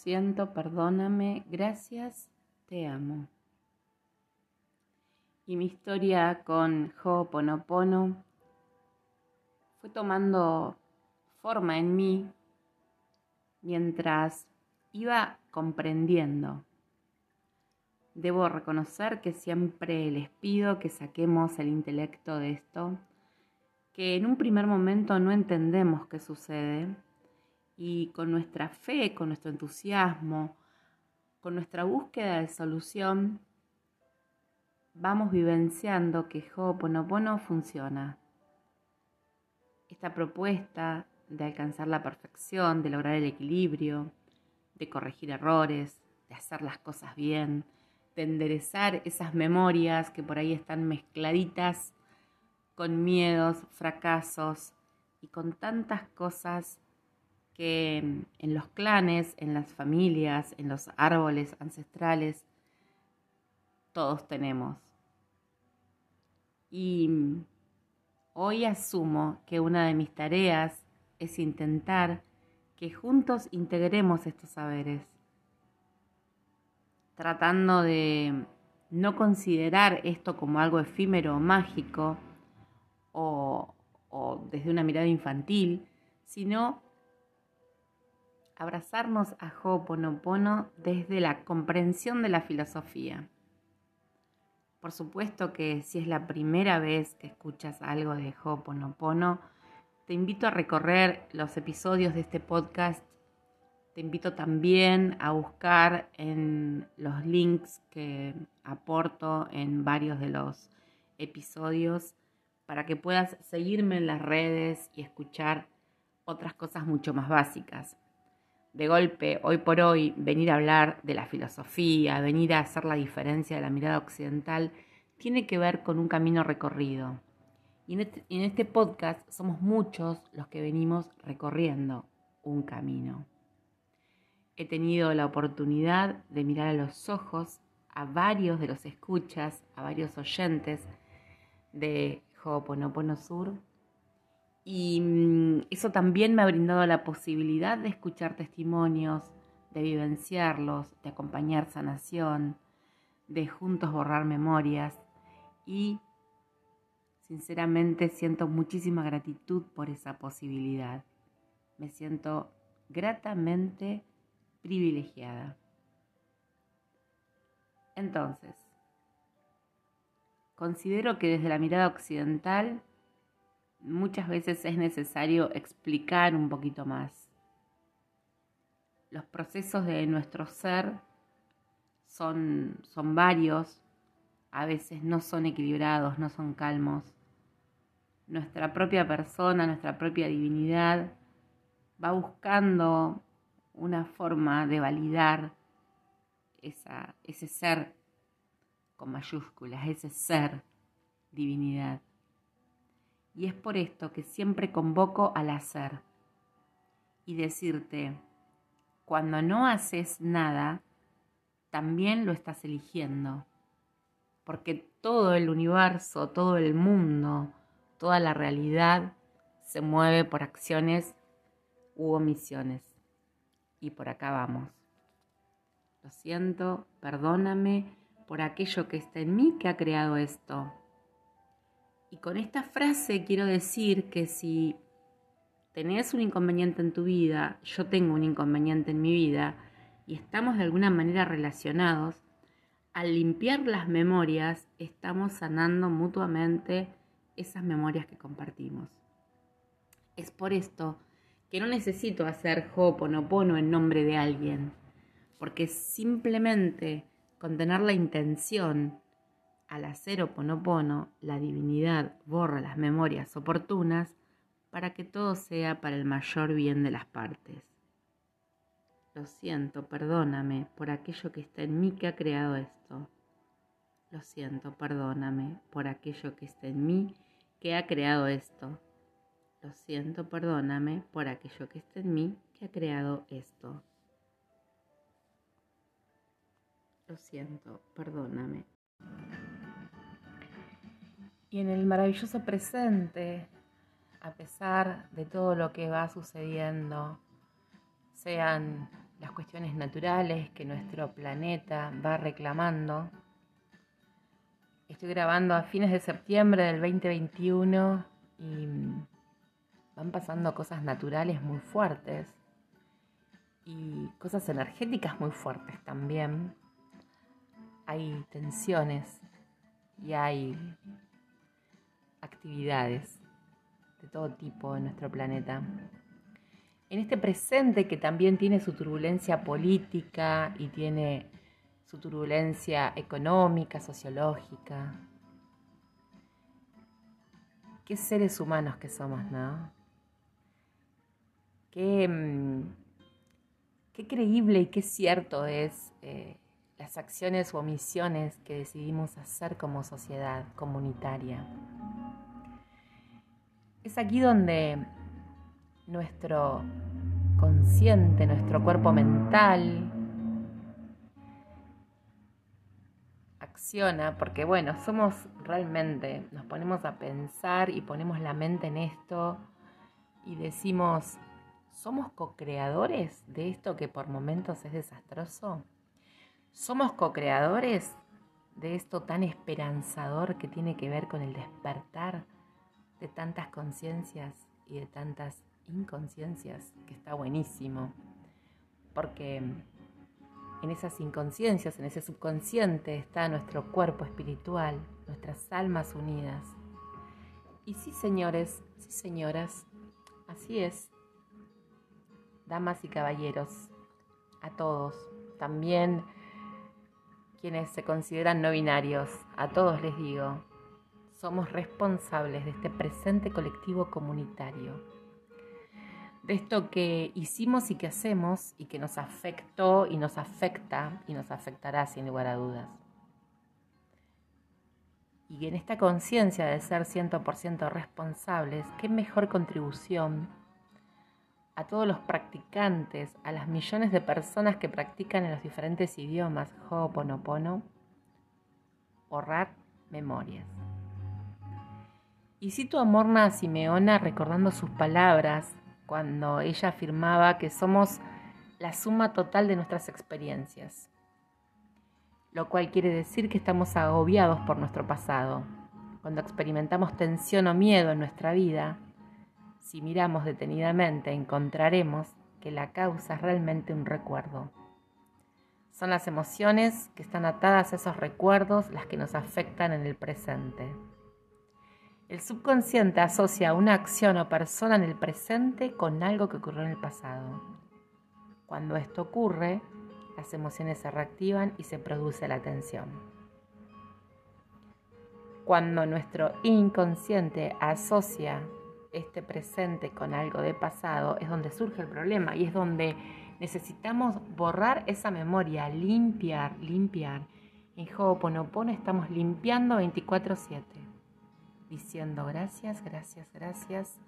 siento, perdóname, gracias, te amo. Y mi historia con Ho'oponopono fue tomando forma en mí mientras iba comprendiendo. Debo reconocer que siempre les pido que saquemos el intelecto de esto, que en un primer momento no entendemos qué sucede y con nuestra fe, con nuestro entusiasmo, con nuestra búsqueda de solución, vamos vivenciando que Ho'oponopono funciona. Esta propuesta de alcanzar la perfección, de lograr el equilibrio, de corregir errores, de hacer las cosas bien, de enderezar esas memorias que por ahí están mezcladitas con miedos, fracasos y con tantas cosas que en los clanes, en las familias, en los árboles ancestrales, todos tenemos. Y hoy asumo que una de mis tareas es intentar que juntos integremos estos saberes, tratando de no considerar esto como algo efímero o mágico o, o desde una mirada infantil, sino abrazarnos a Ho'oponopono desde la comprensión de la filosofía. Por supuesto que si es la primera vez que escuchas algo de Ho'oponopono, te invito a recorrer los episodios de este podcast. Te invito también a buscar en los links que aporto en varios de los episodios para que puedas seguirme en las redes y escuchar otras cosas mucho más básicas de golpe, hoy por hoy, venir a hablar de la filosofía, venir a hacer la diferencia de la mirada occidental, tiene que ver con un camino recorrido. Y en este, en este podcast somos muchos los que venimos recorriendo un camino. He tenido la oportunidad de mirar a los ojos a varios de los escuchas, a varios oyentes de Ho'oponopono Sur y mm, eso también me ha brindado la posibilidad de escuchar testimonios, de vivenciarlos, de acompañar sanación, de juntos borrar memorias. Y sinceramente siento muchísima gratitud por esa posibilidad. Me siento gratamente privilegiada. Entonces, considero que desde la mirada occidental muchas veces es necesario explicar un poquito más. Los procesos de nuestro ser son, son varios, a veces no son equilibrados, no son calmos. Nuestra propia persona, nuestra propia divinidad va buscando una forma de validar esa, ese ser con mayúsculas, ese ser divinidad. Y es por esto que siempre convoco al hacer y decirte, cuando no haces nada, también lo estás eligiendo. Porque todo el universo, todo el mundo, toda la realidad se mueve por acciones u omisiones. Y por acá vamos. Lo siento, perdóname por aquello que está en mí que ha creado esto. Y con esta frase quiero decir que si tenés un inconveniente en tu vida, yo tengo un inconveniente en mi vida, y estamos de alguna manera relacionados, al limpiar las memorias estamos sanando mutuamente esas memorias que compartimos. Es por esto que no necesito hacer Ho'oponopono en nombre de alguien, porque simplemente con tener la intención al hacer oponopono, la divinidad borra las memorias oportunas para que todo sea para el mayor bien de las partes. Lo siento, perdóname por aquello que está en mí que ha creado esto. Lo siento, perdóname por aquello que está en mí que ha creado esto. Lo siento, perdóname por aquello que está en mí que ha creado esto. Lo siento, perdóname y en el maravilloso presente, a pesar de todo lo que va sucediendo, sean las cuestiones naturales que nuestro planeta va reclamando. Estoy grabando a fines de septiembre del 2021 y van pasando cosas naturales muy fuertes y cosas energéticas muy fuertes también. Hay tensiones y hay actividades de todo tipo en nuestro planeta. En este presente que también tiene su turbulencia política y tiene su turbulencia económica, sociológica. Qué seres humanos que somos, ¿no? Qué, mm, qué creíble y qué cierto es eh, las acciones o omisiones que decidimos hacer como sociedad comunitaria. Es aquí donde nuestro consciente, nuestro cuerpo mental acciona, porque bueno, somos realmente, nos ponemos a pensar y ponemos la mente en esto y decimos, ¿somos co-creadores de esto que por momentos es desastroso? ¿Somos co-creadores de esto tan esperanzador que tiene que ver con el despertar de tantas conciencias y de tantas inconsciencias, que está buenísimo, porque en esas inconsciencias, en ese subconsciente está nuestro cuerpo espiritual, nuestras almas unidas. Y sí, señores, sí, señoras, así es. Damas y caballeros, a todos, también quienes se consideran no binarios, a todos les digo, somos responsables de este presente colectivo comunitario, de esto que hicimos y que hacemos y que nos afectó y nos afecta y nos afectará sin lugar a dudas. Y en esta conciencia de ser 100% responsables, qué mejor contribución a todos los practicantes, a las millones de personas que practican en los diferentes idiomas Ho'oponopono, borrar memorias. Y cito a Morna Simeona recordando sus palabras cuando ella afirmaba que somos la suma total de nuestras experiencias, lo cual quiere decir que estamos agobiados por nuestro pasado. Cuando experimentamos tensión o miedo en nuestra vida, si miramos detenidamente encontraremos que la causa es realmente un recuerdo. Son las emociones que están atadas a esos recuerdos las que nos afectan en el presente. El subconsciente asocia una acción o persona en el presente con algo que ocurrió en el pasado. Cuando esto ocurre, las emociones se reactivan y se produce la tensión. Cuando nuestro inconsciente asocia este presente con algo de pasado, es donde surge el problema y es donde necesitamos borrar esa memoria, limpiar, limpiar. En Ho'oponopono estamos limpiando 24/7 diciendo gracias, gracias, gracias.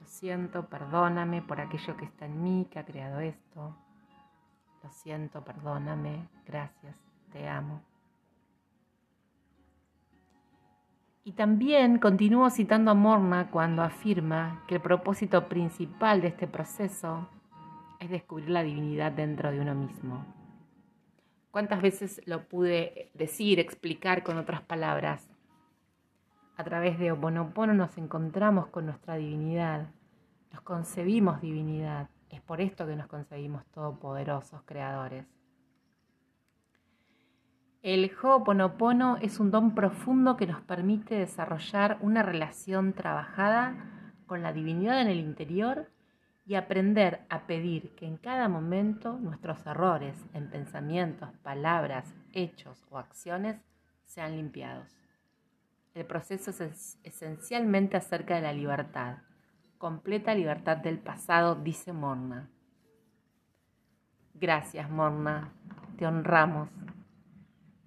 Lo siento, perdóname por aquello que está en mí, que ha creado esto. Lo siento, perdóname, gracias, te amo. Y también continúo citando a Morna cuando afirma que el propósito principal de este proceso es descubrir la divinidad dentro de uno mismo. ¿Cuántas veces lo pude decir, explicar con otras palabras? A través de Oponopono nos encontramos con nuestra divinidad, nos concebimos divinidad. Es por esto que nos concebimos todopoderosos creadores. El Ho'oponopono es un don profundo que nos permite desarrollar una relación trabajada con la divinidad en el interior y aprender a pedir que en cada momento nuestros errores en pensamientos, palabras, hechos o acciones sean limpiados. El proceso es esencialmente acerca de la libertad, completa libertad del pasado, dice Morna. Gracias, Morna, te honramos.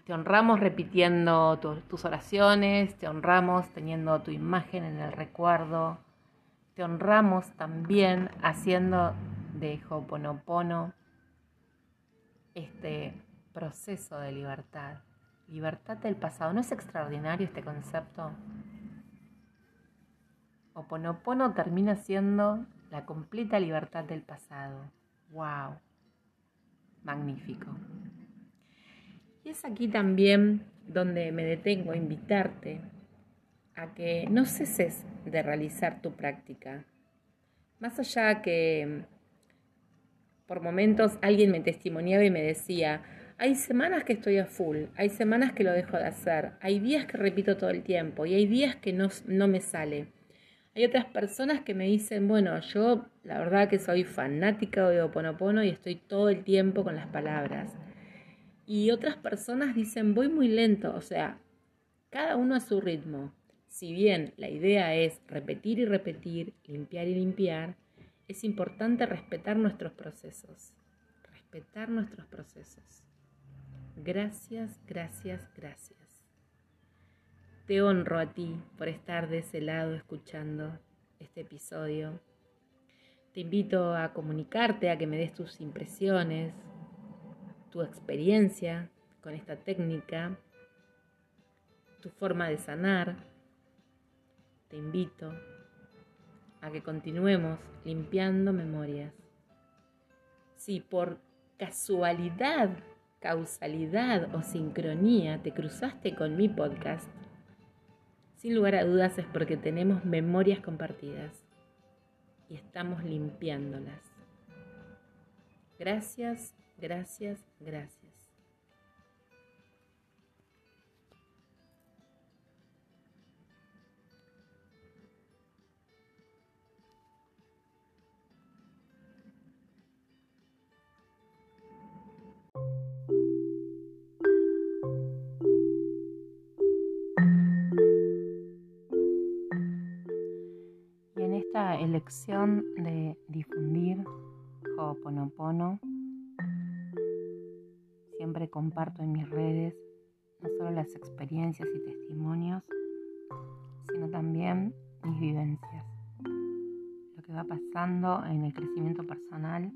Te honramos repitiendo tus oraciones, te honramos teniendo tu imagen en el recuerdo, te honramos también haciendo de Ho'oponopono este proceso de libertad. Libertad del pasado. ¿No es extraordinario este concepto? Oponopono termina siendo la completa libertad del pasado. ¡Wow! magnífico. Y es aquí también donde me detengo a invitarte a que no ceses de realizar tu práctica. Más allá que por momentos alguien me testimoniaba y me decía, hay semanas que estoy a full, hay semanas que lo dejo de hacer, hay días que repito todo el tiempo y hay días que no, no me sale. Hay otras personas que me dicen, bueno, yo la verdad que soy fanática de Oponopono y estoy todo el tiempo con las palabras. Y otras personas dicen, voy muy lento, o sea, cada uno a su ritmo. Si bien la idea es repetir y repetir, limpiar y limpiar, es importante respetar nuestros procesos. Respetar nuestros procesos. Gracias, gracias, gracias. Te honro a ti por estar de ese lado escuchando este episodio. Te invito a comunicarte, a que me des tus impresiones, tu experiencia con esta técnica, tu forma de sanar. Te invito a que continuemos limpiando memorias. Si por casualidad, causalidad o sincronía te cruzaste con mi podcast, sin lugar a dudas es porque tenemos memorias compartidas y estamos limpiándolas. Gracias, gracias, gracias. Elección de difundir Ho'oponopono. Siempre comparto en mis redes no solo las experiencias y testimonios, sino también mis vivencias. Lo que va pasando en el crecimiento personal,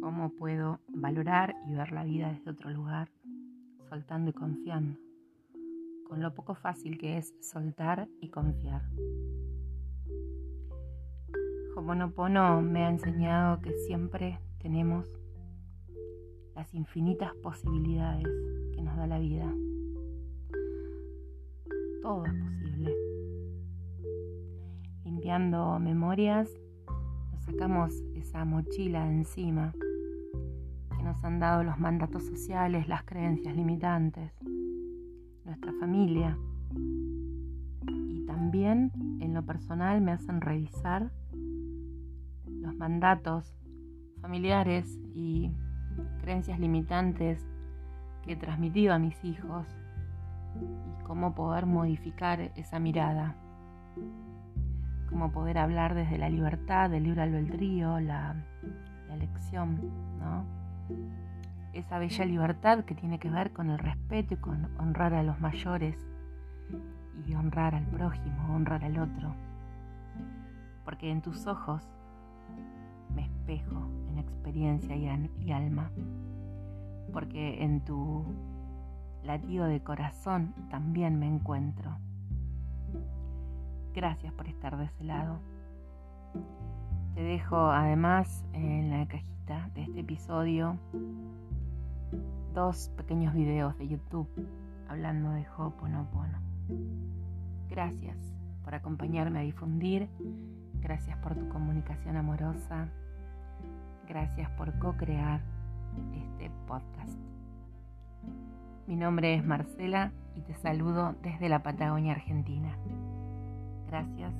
cómo puedo valorar y ver la vida desde otro lugar, soltando y confiando, con lo poco fácil que es soltar y confiar. Ho'oponopono me ha enseñado que siempre tenemos las infinitas posibilidades que nos da la vida. Todo es posible. Limpiando memorias, nos sacamos esa mochila de encima que nos han dado los mandatos sociales, las creencias limitantes, nuestra familia. Y también en lo personal me hacen revisar mandatos familiares y creencias limitantes que he transmitido a mis hijos y cómo poder modificar esa mirada, cómo poder hablar desde la libertad, del libre albedrío, la, la elección, ¿no? esa bella libertad que tiene que ver con el respeto y con honrar a los mayores y honrar al prójimo, honrar al otro. Porque en tus ojos me espejo en experiencia y, alma, porque en tu latido de corazón también me encuentro. Gracias por estar de ese lado. Te dejo además en la cajita de este episodio dos pequeños videos de YouTube hablando de Ho'oponopono. Gracias por acompañarme a difundir Gracias por tu comunicación amorosa. Gracias por co-crear este podcast. Mi nombre es Marcela y te saludo desde la Patagonia Argentina. Gracias